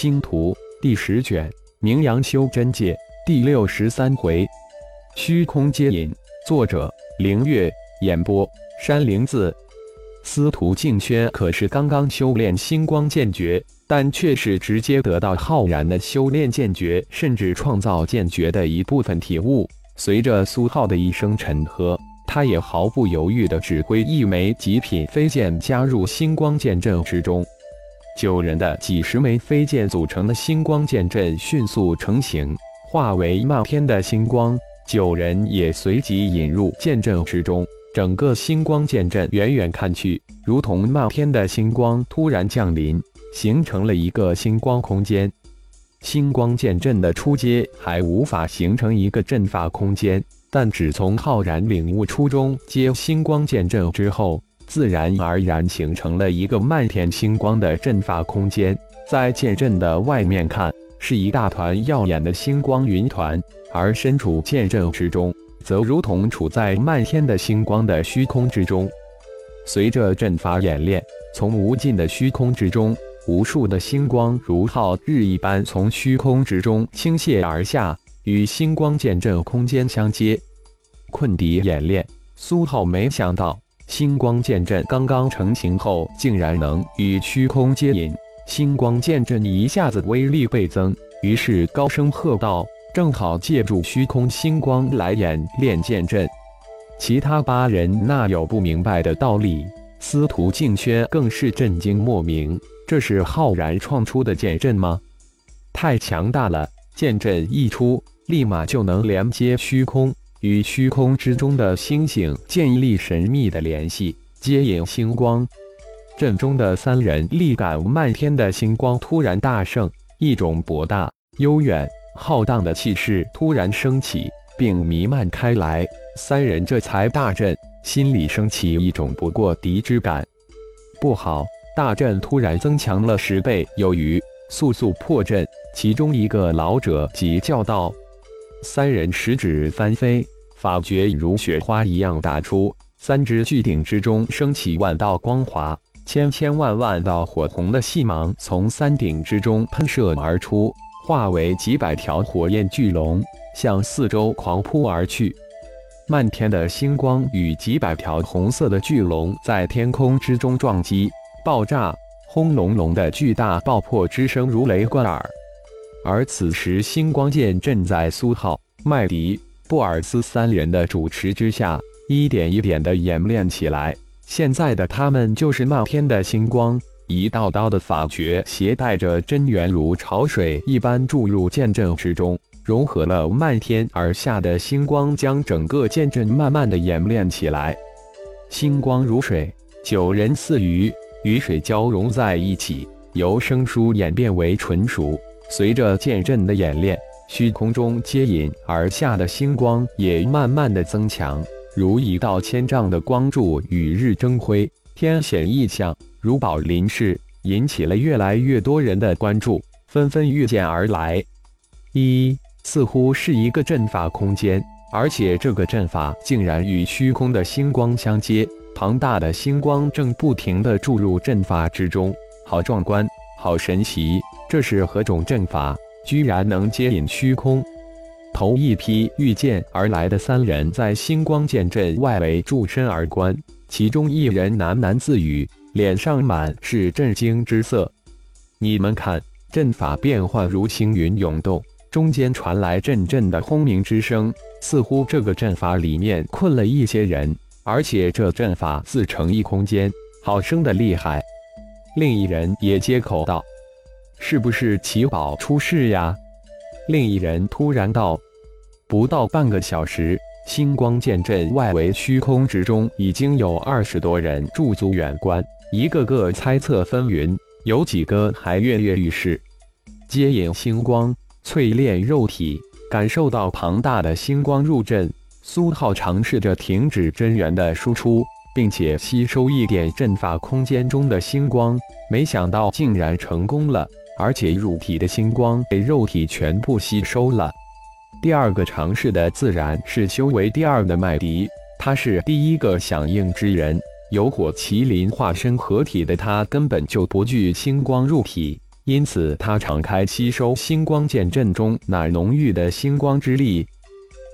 星图第十卷，名扬修真界第六十三回，虚空接引。作者：凌月。演播：山灵子。司徒静轩可是刚刚修炼星光剑诀，但却是直接得到浩然的修炼剑诀，甚至创造剑诀的一部分体悟。随着苏浩的一声沉喝，他也毫不犹豫地指挥一枚极品飞剑加入星光剑阵之中。九人的几十枚飞剑组成的星光剑阵迅速成型，化为漫天的星光。九人也随即引入剑阵之中。整个星光剑阵远远看去，如同漫天的星光突然降临，形成了一个星光空间。星光剑阵的初阶还无法形成一个阵法空间，但只从浩然领悟初中阶星光剑阵之后。自然而然形成了一个漫天星光的阵法空间，在剑阵的外面看，是一大团耀眼的星光云团；而身处剑阵之中，则如同处在漫天的星光的虚空之中。随着阵法演练，从无尽的虚空之中，无数的星光如浩日一般从虚空之中倾泻而下，与星光剑阵空间相接。困敌演练，苏浩没想到。星光剑阵刚刚成型后，竟然能与虚空接引。星光剑阵一下子威力倍增，于是高声喝道：“正好借助虚空星光来演练剑阵。”其他八人那有不明白的道理，司徒静轩更是震惊莫名：“这是浩然创出的剑阵吗？太强大了！剑阵一出，立马就能连接虚空。”与虚空之中的星星建立神秘的联系，接引星光。阵中的三人力感漫天的星光突然大盛，一种博大、悠远、浩荡的气势突然升起，并弥漫开来。三人这才大震，心里升起一种不过敌之感。不好，大阵突然增强了十倍有余，速速破阵！其中一个老者急叫道。三人十指翻飞，法诀如雪花一样打出，三只巨鼎之中升起万道光华，千千万万道火红的细芒从三鼎之中喷射而出，化为几百条火焰巨龙，向四周狂扑而去。漫天的星光与几百条红色的巨龙在天空之中撞击、爆炸，轰隆隆的巨大爆破之声如雷贯耳。而此时，星光剑正在苏浩、麦迪、布尔斯三人的主持之下，一点一点的演练起来。现在的他们就是漫天的星光，一道道的法诀携带着真元如潮水一般注入剑阵之中，融合了漫天而下的星光，将整个剑阵慢慢的演练起来。星光如水，九人似鱼，与水交融在一起，由生疏演变为纯熟。随着剑阵的演练，虚空中接引而下的星光也慢慢的增强，如一道千丈的光柱与日争辉，天显异象，如宝临世，引起了越来越多人的关注，纷纷遇见而来。一似乎是一个阵法空间，而且这个阵法竟然与虚空的星光相接，庞大的星光正不停的注入阵法之中，好壮观，好神奇。这是何种阵法？居然能接引虚空！头一批御剑而来的三人在星光剑阵外围驻身而观，其中一人喃喃自语，脸上满是震惊之色。你们看，阵法变幻如星云涌动，中间传来阵阵的轰鸣之声，似乎这个阵法里面困了一些人，而且这阵法自成一空间，好生的厉害。另一人也接口道。是不是奇宝出世呀？另一人突然道：“不到半个小时，星光剑阵外围虚空之中已经有二十多人驻足远观，一个个猜测纷纭，有几个还跃跃欲试。接引星光，淬炼肉体，感受到庞大的星光入阵。苏浩尝试着停止真元的输出，并且吸收一点阵法空间中的星光，没想到竟然成功了。”而且入体的星光被肉体全部吸收了。第二个尝试的自然是修为第二的麦迪，他是第一个响应之人。有火麒麟化身合体的他根本就不惧星光入体，因此他敞开吸收星光剑阵中那浓郁的星光之力。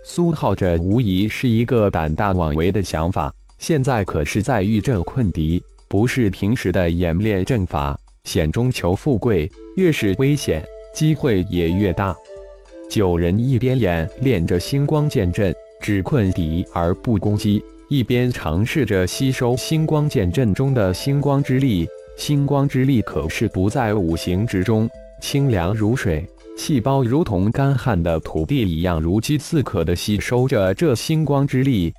苏浩，这无疑是一个胆大妄为的想法。现在可是在遇阵困敌，不是平时的演练阵法，险中求富贵，越是危险，机会也越大。九人一边演练着星光剑阵，只困敌而不攻击，一边尝试着吸收星光剑阵中的星光之力。星光之力可是不在五行之中，清凉如水，细胞如同干旱的土地一样，如饥似渴地吸收着这星光之力。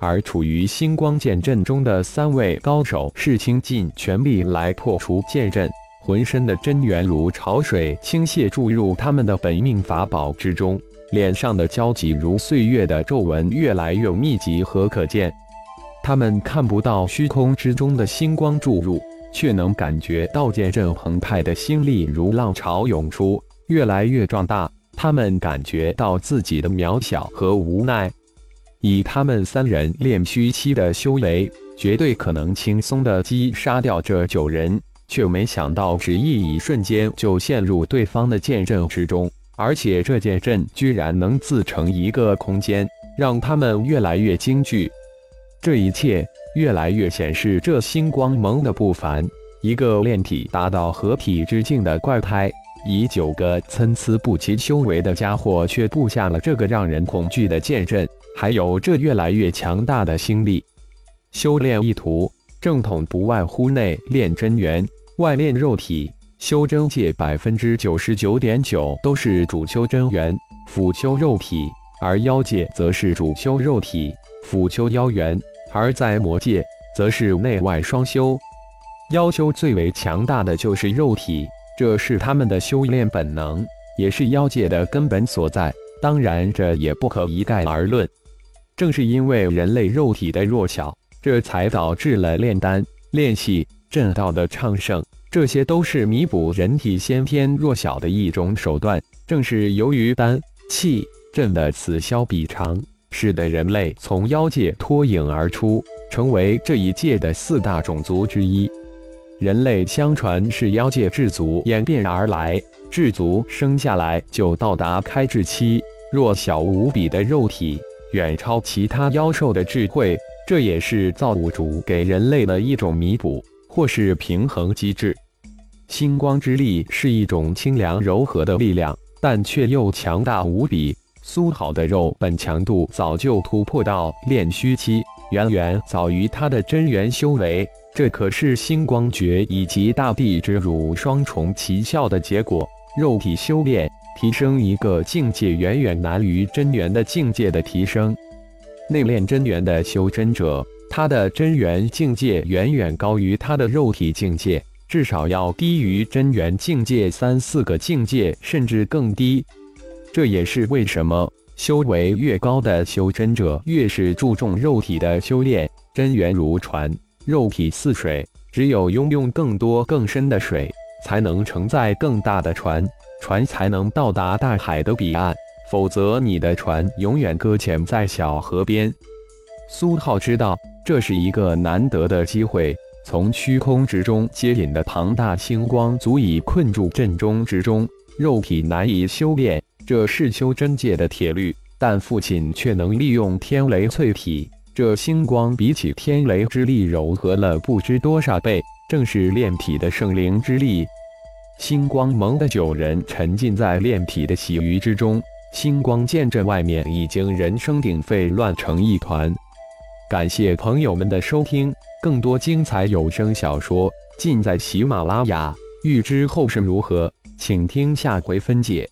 而处于星光剑阵中的三位高手是倾尽全力来破除剑阵，浑身的真元如潮水倾泻注入他们的本命法宝之中，脸上的焦急如岁月的皱纹越来越密集和可见。他们看不到虚空之中的星光注入。却能感觉到剑阵澎湃的心力如浪潮涌出，越来越壮大。他们感觉到自己的渺小和无奈。以他们三人炼虚期的修为，绝对可能轻松的击杀掉这九人，却没想到只一瞬间就陷入对方的剑阵之中，而且这剑阵居然能自成一个空间，让他们越来越惊惧。这一切。越来越显示这星光盟的不凡。一个炼体达到合体之境的怪胎，以九个参差不齐修为的家伙，却布下了这个让人恐惧的剑阵，还有这越来越强大的心力。修炼意图正统不外乎内炼真元，外炼肉体。修真界百分之九十九点九都是主修真元，辅修肉体；而妖界则是主修肉体，辅修妖元。而在魔界，则是内外双修，妖修最为强大的就是肉体，这是他们的修炼本能，也是妖界的根本所在。当然，这也不可一概而论。正是因为人类肉体的弱小，这才导致了炼丹、炼气、阵道的昌盛，这些都是弥补人体先天弱小的一种手段。正是由于丹、气、阵的此消彼长。使得人类从妖界脱颖而出，成为这一界的四大种族之一。人类相传是妖界智族演变而来，智族生下来就到达开智期，弱小无比的肉体，远超其他妖兽的智慧。这也是造物主给人类的一种弥补或是平衡机制。星光之力是一种清凉柔和的力量，但却又强大无比。苏好的肉本强度早就突破到炼虚期，远远早于他的真元修为。这可是星光诀以及大地之乳双重奇效的结果。肉体修炼提升一个境界，远远难于真元的境界的提升。内炼真元的修真者，他的真元境界远远高于他的肉体境界，至少要低于真元境界三四个境界，甚至更低。这也是为什么修为越高的修真者越是注重肉体的修炼。真元如船，肉体似水，只有拥有更多更深的水，才能承载更大的船，船才能到达大海的彼岸。否则，你的船永远搁浅在小河边。苏浩知道这是一个难得的机会，从虚空之中接引的庞大星光足以困住阵中之中，肉体难以修炼。这是修真界的铁律，但父亲却能利用天雷淬体，这星光比起天雷之力柔和了不知多少倍，正是炼体的圣灵之力。星光盟的九人沉浸在炼体的喜悦之中，星光剑阵外面已经人声鼎沸，乱成一团。感谢朋友们的收听，更多精彩有声小说尽在喜马拉雅。欲知后事如何，请听下回分解。